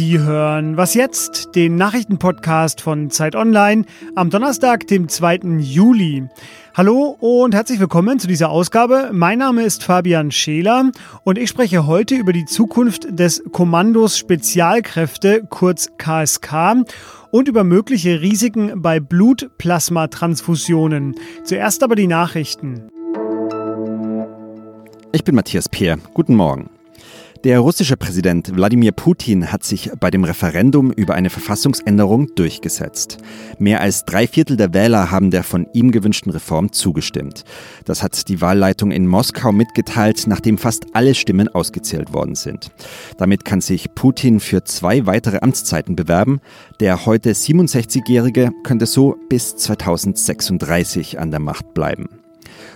Sie hören Was jetzt? Den Nachrichtenpodcast von Zeit Online am Donnerstag, dem 2. Juli. Hallo und herzlich willkommen zu dieser Ausgabe. Mein Name ist Fabian Scheler und ich spreche heute über die Zukunft des Kommandos Spezialkräfte, kurz KSK, und über mögliche Risiken bei Blutplasmatransfusionen. Zuerst aber die Nachrichten. Ich bin Matthias Peer. Guten Morgen. Der russische Präsident Wladimir Putin hat sich bei dem Referendum über eine Verfassungsänderung durchgesetzt. Mehr als drei Viertel der Wähler haben der von ihm gewünschten Reform zugestimmt. Das hat die Wahlleitung in Moskau mitgeteilt, nachdem fast alle Stimmen ausgezählt worden sind. Damit kann sich Putin für zwei weitere Amtszeiten bewerben. Der heute 67-Jährige könnte so bis 2036 an der Macht bleiben.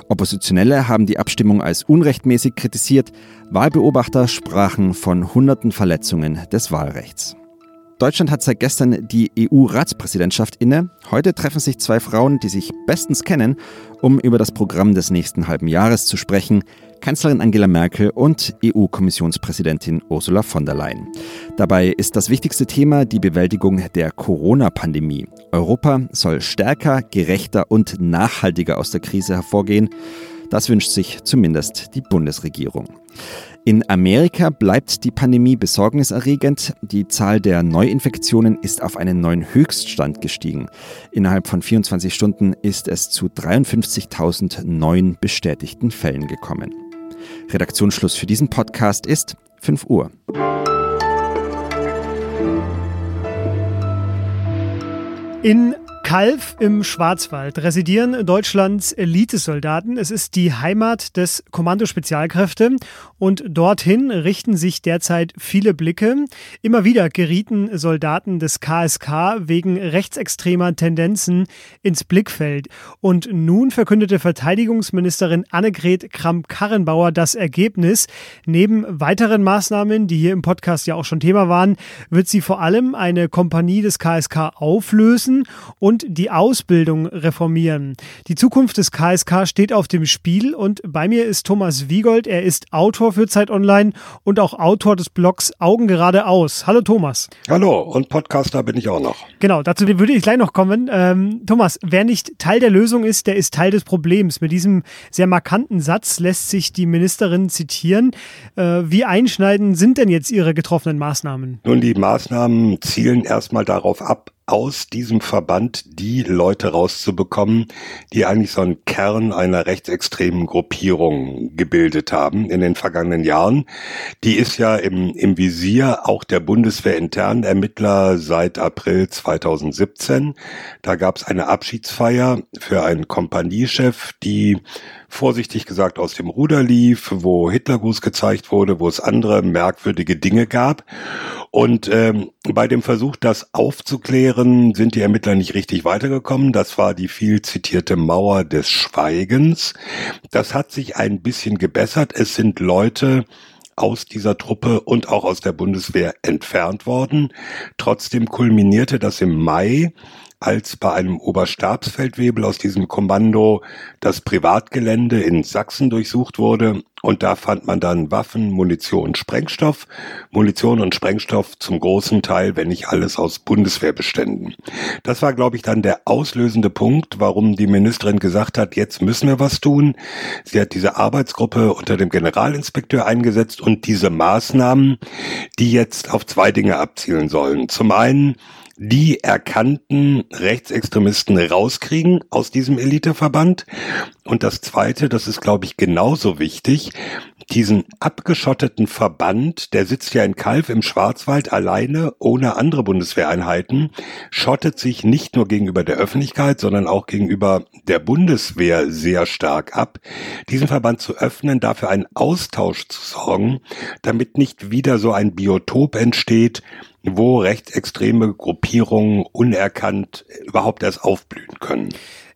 Oppositionelle haben die Abstimmung als unrechtmäßig kritisiert. Wahlbeobachter sprachen von hunderten Verletzungen des Wahlrechts. Deutschland hat seit gestern die EU-Ratspräsidentschaft inne. Heute treffen sich zwei Frauen, die sich bestens kennen, um über das Programm des nächsten halben Jahres zu sprechen. Kanzlerin Angela Merkel und EU-Kommissionspräsidentin Ursula von der Leyen. Dabei ist das wichtigste Thema die Bewältigung der Corona-Pandemie. Europa soll stärker, gerechter und nachhaltiger aus der Krise hervorgehen. Das wünscht sich zumindest die Bundesregierung. In Amerika bleibt die Pandemie besorgniserregend. Die Zahl der Neuinfektionen ist auf einen neuen Höchststand gestiegen. Innerhalb von 24 Stunden ist es zu 53.000 neuen bestätigten Fällen gekommen. Redaktionsschluss für diesen Podcast ist 5 Uhr. In Kalf im Schwarzwald residieren Deutschlands Elitesoldaten. Es ist die Heimat des Kommando Spezialkräfte und dorthin richten sich derzeit viele Blicke. Immer wieder gerieten Soldaten des KSK wegen rechtsextremer Tendenzen ins Blickfeld. Und nun verkündete Verteidigungsministerin Annegret Kramp-Karrenbauer das Ergebnis. Neben weiteren Maßnahmen, die hier im Podcast ja auch schon Thema waren, wird sie vor allem eine Kompanie des KSK auflösen und und die Ausbildung reformieren. Die Zukunft des KSK steht auf dem Spiel und bei mir ist Thomas Wiegold. Er ist Autor für Zeit Online und auch Autor des Blogs Augen geradeaus. Hallo Thomas. Hallo und Podcaster bin ich auch noch. Genau, dazu würde ich gleich noch kommen. Ähm, Thomas, wer nicht Teil der Lösung ist, der ist Teil des Problems. Mit diesem sehr markanten Satz lässt sich die Ministerin zitieren. Äh, wie einschneidend sind denn jetzt Ihre getroffenen Maßnahmen? Nun, die Maßnahmen zielen erstmal darauf ab, aus diesem Verband die Leute rauszubekommen, die eigentlich so einen Kern einer rechtsextremen Gruppierung gebildet haben in den vergangenen Jahren. Die ist ja im, im Visier auch der Bundeswehr internen Ermittler seit April 2017. Da gab es eine Abschiedsfeier für einen Kompaniechef, die vorsichtig gesagt aus dem Ruder lief, wo Hitlergruß gezeigt wurde, wo es andere merkwürdige Dinge gab. Und ähm, bei dem Versuch, das aufzuklären, sind die Ermittler nicht richtig weitergekommen. Das war die viel zitierte Mauer des Schweigens. Das hat sich ein bisschen gebessert. Es sind Leute, aus dieser Truppe und auch aus der Bundeswehr entfernt worden. Trotzdem kulminierte das im Mai als bei einem Oberstabsfeldwebel aus diesem Kommando das Privatgelände in Sachsen durchsucht wurde und da fand man dann Waffen, Munition, Sprengstoff. Munition und Sprengstoff zum großen Teil, wenn nicht alles aus Bundeswehrbeständen. Das war, glaube ich, dann der auslösende Punkt, warum die Ministerin gesagt hat, jetzt müssen wir was tun. Sie hat diese Arbeitsgruppe unter dem Generalinspekteur eingesetzt und diese Maßnahmen, die jetzt auf zwei Dinge abzielen sollen. Zum einen die erkannten Rechtsextremisten rauskriegen aus diesem Eliteverband. Und das Zweite, das ist, glaube ich, genauso wichtig, diesen abgeschotteten Verband, der sitzt ja in Kalf im Schwarzwald alleine, ohne andere Bundeswehreinheiten, schottet sich nicht nur gegenüber der Öffentlichkeit, sondern auch gegenüber der Bundeswehr sehr stark ab. Diesen Verband zu öffnen, dafür einen Austausch zu sorgen, damit nicht wieder so ein Biotop entsteht, wo rechtsextreme Gruppierungen unerkannt überhaupt erst aufblühen können.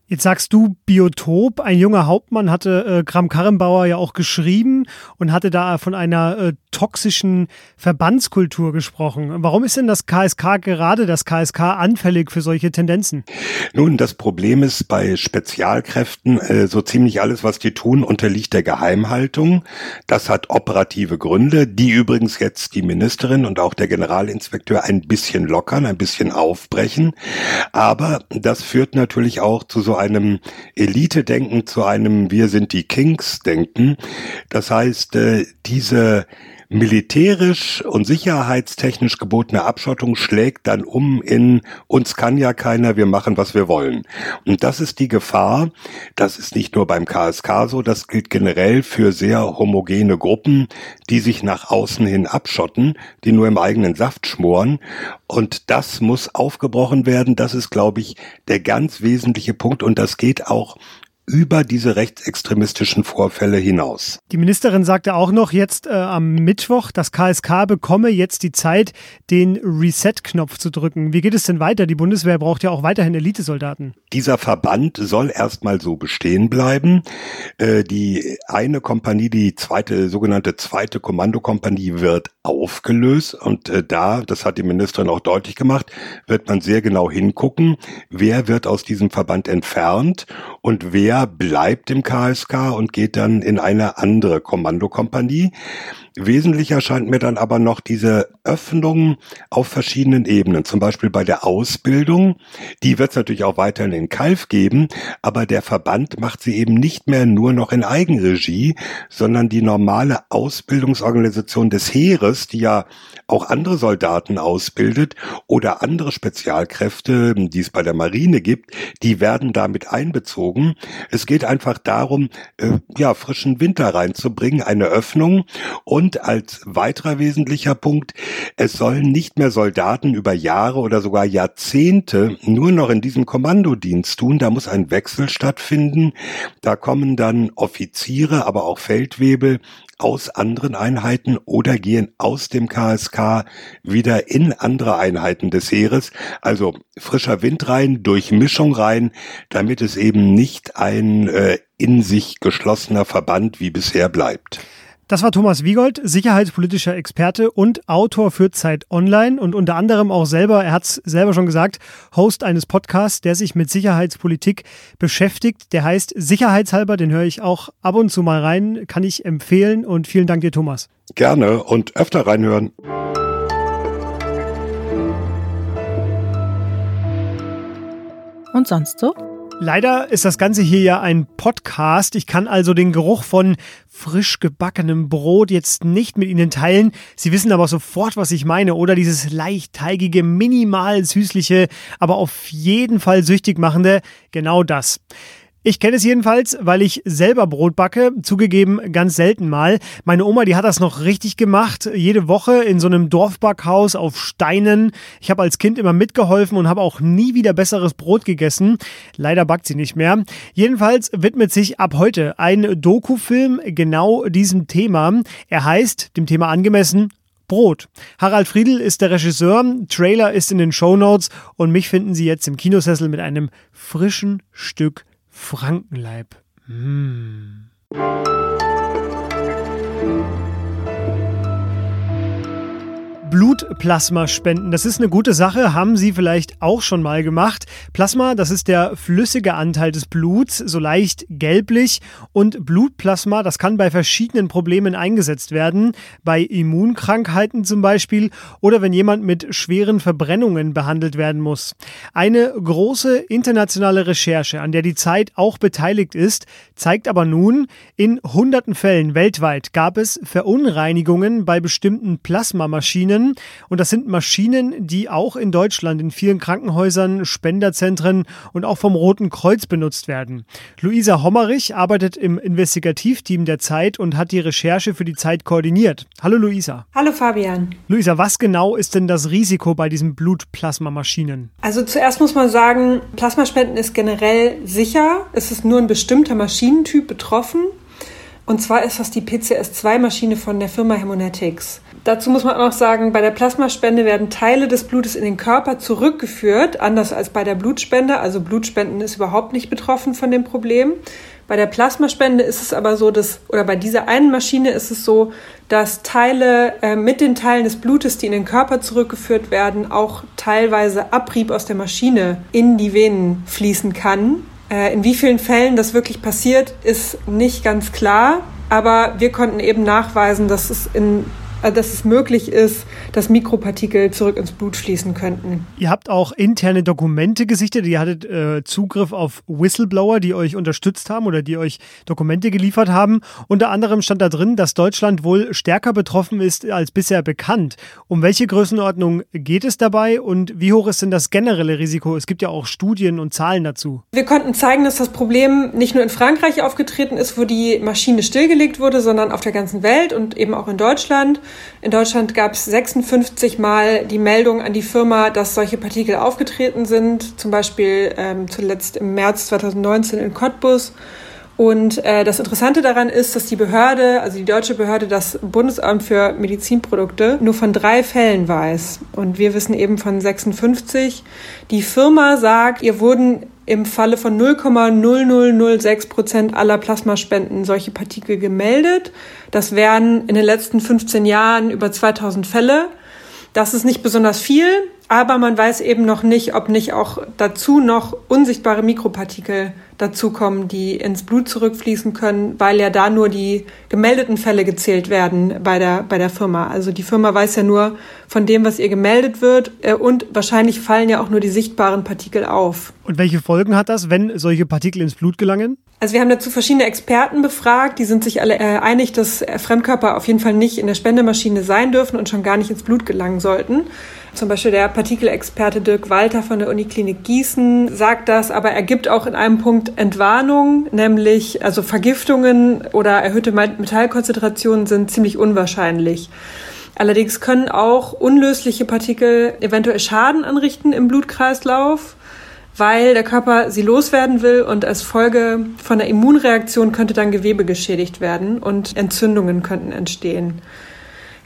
Jetzt sagst du Biotop. Ein junger Hauptmann hatte äh, Kram Karrenbauer ja auch geschrieben und hatte da von einer äh, toxischen Verbandskultur gesprochen. Warum ist denn das KSK gerade das KSK anfällig für solche Tendenzen? Nun, das Problem ist bei Spezialkräften, äh, so ziemlich alles, was die tun, unterliegt der Geheimhaltung. Das hat operative Gründe, die übrigens jetzt die Ministerin und auch der Generalinspekteur ein bisschen lockern, ein bisschen aufbrechen. Aber das führt natürlich auch zu so einem Elite-Denken, zu einem Wir sind die Kings-Denken. Das heißt, äh, diese militärisch und sicherheitstechnisch gebotene Abschottung schlägt dann um in uns kann ja keiner, wir machen, was wir wollen. Und das ist die Gefahr. Das ist nicht nur beim KSK so, das gilt generell für sehr homogene Gruppen, die sich nach außen hin abschotten, die nur im eigenen Saft schmoren. Und das muss aufgebrochen werden. Das ist, glaube ich, der ganz wesentliche Punkt. Und das geht auch über diese rechtsextremistischen Vorfälle hinaus. Die Ministerin sagte auch noch jetzt äh, am Mittwoch, das KSK bekomme jetzt die Zeit, den Reset-Knopf zu drücken. Wie geht es denn weiter? Die Bundeswehr braucht ja auch weiterhin Elitesoldaten. Dieser Verband soll erstmal so bestehen bleiben. Äh, die eine Kompanie, die zweite, sogenannte zweite Kommandokompanie wird aufgelöst und äh, da, das hat die Ministerin auch deutlich gemacht, wird man sehr genau hingucken, wer wird aus diesem Verband entfernt und wer bleibt im KSK und geht dann in eine andere Kommandokompanie. Wesentlicher scheint mir dann aber noch diese Öffnung auf verschiedenen Ebenen. Zum Beispiel bei der Ausbildung. Die wird es natürlich auch weiterhin in Kalf geben, aber der Verband macht sie eben nicht mehr nur noch in Eigenregie, sondern die normale Ausbildungsorganisation des Heeres, die ja auch andere Soldaten ausbildet oder andere Spezialkräfte, die es bei der Marine gibt, die werden damit einbezogen. Es geht einfach darum, äh, ja, frischen Winter reinzubringen, eine Öffnung und als weiterer wesentlicher Punkt, es sollen nicht mehr Soldaten über Jahre oder sogar Jahrzehnte nur noch in diesem Kommandodienst tun. Da muss ein Wechsel stattfinden. Da kommen dann Offiziere, aber auch Feldwebel aus anderen Einheiten oder gehen aus dem KSK wieder in andere Einheiten des Heeres. Also frischer Wind rein, Durchmischung rein, damit es eben nicht ein äh, in sich geschlossener Verband wie bisher bleibt. Das war Thomas Wiegold, sicherheitspolitischer Experte und Autor für Zeit Online und unter anderem auch selber, er hat es selber schon gesagt, Host eines Podcasts, der sich mit Sicherheitspolitik beschäftigt. Der heißt Sicherheitshalber, den höre ich auch ab und zu mal rein, kann ich empfehlen und vielen Dank dir, Thomas. Gerne und öfter reinhören. Und sonst so? Leider ist das Ganze hier ja ein Podcast. Ich kann also den Geruch von frisch gebackenem Brot jetzt nicht mit Ihnen teilen. Sie wissen aber sofort, was ich meine. Oder dieses leicht teigige, minimal süßliche, aber auf jeden Fall süchtig machende. Genau das. Ich kenne es jedenfalls, weil ich selber Brot backe, zugegeben ganz selten mal. Meine Oma, die hat das noch richtig gemacht, jede Woche in so einem Dorfbackhaus auf Steinen. Ich habe als Kind immer mitgeholfen und habe auch nie wieder besseres Brot gegessen. Leider backt sie nicht mehr. Jedenfalls widmet sich ab heute ein Dokufilm genau diesem Thema. Er heißt, dem Thema angemessen, Brot. Harald Friedl ist der Regisseur, Trailer ist in den Show Notes und mich finden Sie jetzt im Kinosessel mit einem frischen Stück Frankenleib. Mmh. Blutplasma spenden. Das ist eine gute Sache, haben Sie vielleicht auch schon mal gemacht. Plasma, das ist der flüssige Anteil des Bluts, so leicht gelblich. Und Blutplasma, das kann bei verschiedenen Problemen eingesetzt werden. Bei Immunkrankheiten zum Beispiel oder wenn jemand mit schweren Verbrennungen behandelt werden muss. Eine große internationale Recherche, an der die Zeit auch beteiligt ist, zeigt aber nun, in hunderten Fällen weltweit gab es Verunreinigungen bei bestimmten Plasmamaschinen Maschinen. Und das sind Maschinen, die auch in Deutschland in vielen Krankenhäusern, Spenderzentren und auch vom Roten Kreuz benutzt werden. Luisa Hommerich arbeitet im Investigativteam der Zeit und hat die Recherche für die Zeit koordiniert. Hallo Luisa. Hallo Fabian. Luisa, was genau ist denn das Risiko bei diesen Blutplasmamaschinen? Also zuerst muss man sagen, Plasmaspenden ist generell sicher. Es ist nur ein bestimmter Maschinentyp betroffen. Und zwar ist das die PCS2-Maschine von der Firma Haemonetics. Dazu muss man auch noch sagen, bei der Plasmaspende werden Teile des Blutes in den Körper zurückgeführt, anders als bei der Blutspende. Also Blutspenden ist überhaupt nicht betroffen von dem Problem. Bei der Plasmaspende ist es aber so, dass, oder bei dieser einen Maschine ist es so, dass Teile äh, mit den Teilen des Blutes, die in den Körper zurückgeführt werden, auch teilweise Abrieb aus der Maschine in die Venen fließen kann. Äh, in wie vielen Fällen das wirklich passiert, ist nicht ganz klar. Aber wir konnten eben nachweisen, dass es in dass es möglich ist, dass Mikropartikel zurück ins Blut fließen könnten. Ihr habt auch interne Dokumente gesichtet. Ihr hattet äh, Zugriff auf Whistleblower, die euch unterstützt haben oder die euch Dokumente geliefert haben. Unter anderem stand da drin, dass Deutschland wohl stärker betroffen ist als bisher bekannt. Um welche Größenordnung geht es dabei und wie hoch ist denn das generelle Risiko? Es gibt ja auch Studien und Zahlen dazu. Wir konnten zeigen, dass das Problem nicht nur in Frankreich aufgetreten ist, wo die Maschine stillgelegt wurde, sondern auf der ganzen Welt und eben auch in Deutschland. In Deutschland gab es 56 Mal die Meldung an die Firma, dass solche Partikel aufgetreten sind, zum Beispiel ähm, zuletzt im März 2019 in Cottbus. Und äh, das Interessante daran ist, dass die Behörde, also die deutsche Behörde, das Bundesamt für Medizinprodukte, nur von drei Fällen weiß. Und wir wissen eben von 56. Die Firma sagt, ihr wurden im Falle von 0,0006 Prozent aller Plasmaspenden solche Partikel gemeldet. Das wären in den letzten 15 Jahren über 2000 Fälle. Das ist nicht besonders viel, aber man weiß eben noch nicht, ob nicht auch dazu noch unsichtbare Mikropartikel dazukommen, die ins Blut zurückfließen können, weil ja da nur die gemeldeten Fälle gezählt werden bei der, bei der Firma. Also die Firma weiß ja nur von dem, was ihr gemeldet wird äh, und wahrscheinlich fallen ja auch nur die sichtbaren Partikel auf. Und welche Folgen hat das, wenn solche Partikel ins Blut gelangen? Also wir haben dazu verschiedene Experten befragt, die sind sich alle äh, einig, dass Fremdkörper auf jeden Fall nicht in der Spendemaschine sein dürfen und schon gar nicht ins Blut gelangen sollten. Zum Beispiel der Partikelexperte Dirk Walter von der Uniklinik Gießen sagt das, aber er gibt auch in einem Punkt Entwarnung, nämlich also Vergiftungen oder erhöhte Metallkonzentrationen sind ziemlich unwahrscheinlich. Allerdings können auch unlösliche Partikel eventuell Schaden anrichten im Blutkreislauf, weil der Körper sie loswerden will und als Folge von der Immunreaktion könnte dann Gewebe geschädigt werden und Entzündungen könnten entstehen.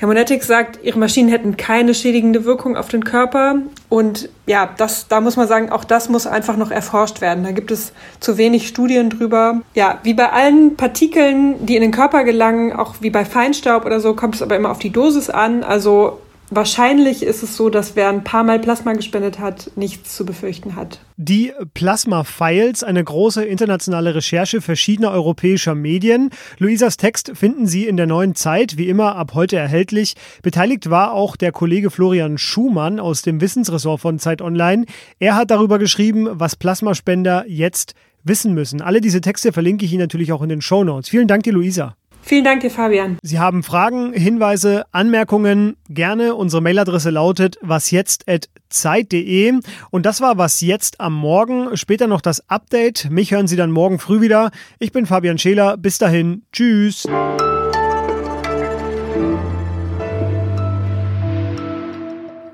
Hermonetics sagt, ihre Maschinen hätten keine schädigende Wirkung auf den Körper. Und ja, das, da muss man sagen, auch das muss einfach noch erforscht werden. Da gibt es zu wenig Studien drüber. Ja, wie bei allen Partikeln, die in den Körper gelangen, auch wie bei Feinstaub oder so, kommt es aber immer auf die Dosis an. Also Wahrscheinlich ist es so, dass wer ein paar Mal Plasma gespendet hat, nichts zu befürchten hat. Die Plasma Files, eine große internationale Recherche verschiedener europäischer Medien. Luisas Text finden Sie in der neuen Zeit, wie immer ab heute erhältlich. Beteiligt war auch der Kollege Florian Schumann aus dem Wissensressort von Zeit Online. Er hat darüber geschrieben, was Plasmaspender jetzt wissen müssen. Alle diese Texte verlinke ich Ihnen natürlich auch in den Show Notes. Vielen Dank dir, Luisa. Vielen Dank dir, Fabian. Sie haben Fragen, Hinweise, Anmerkungen, gerne. Unsere Mailadresse lautet wasjetzt.zeit.de. Und das war was jetzt am Morgen. Später noch das Update. Mich hören Sie dann morgen früh wieder. Ich bin Fabian Scheler. Bis dahin. Tschüss.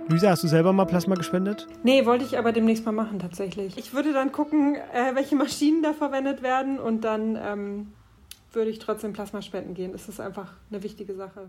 Luisa, hast du selber mal Plasma gespendet? Nee, wollte ich aber demnächst mal machen, tatsächlich. Ich würde dann gucken, äh, welche Maschinen da verwendet werden und dann ähm, würde ich trotzdem Plasma spenden gehen. Es ist einfach eine wichtige Sache.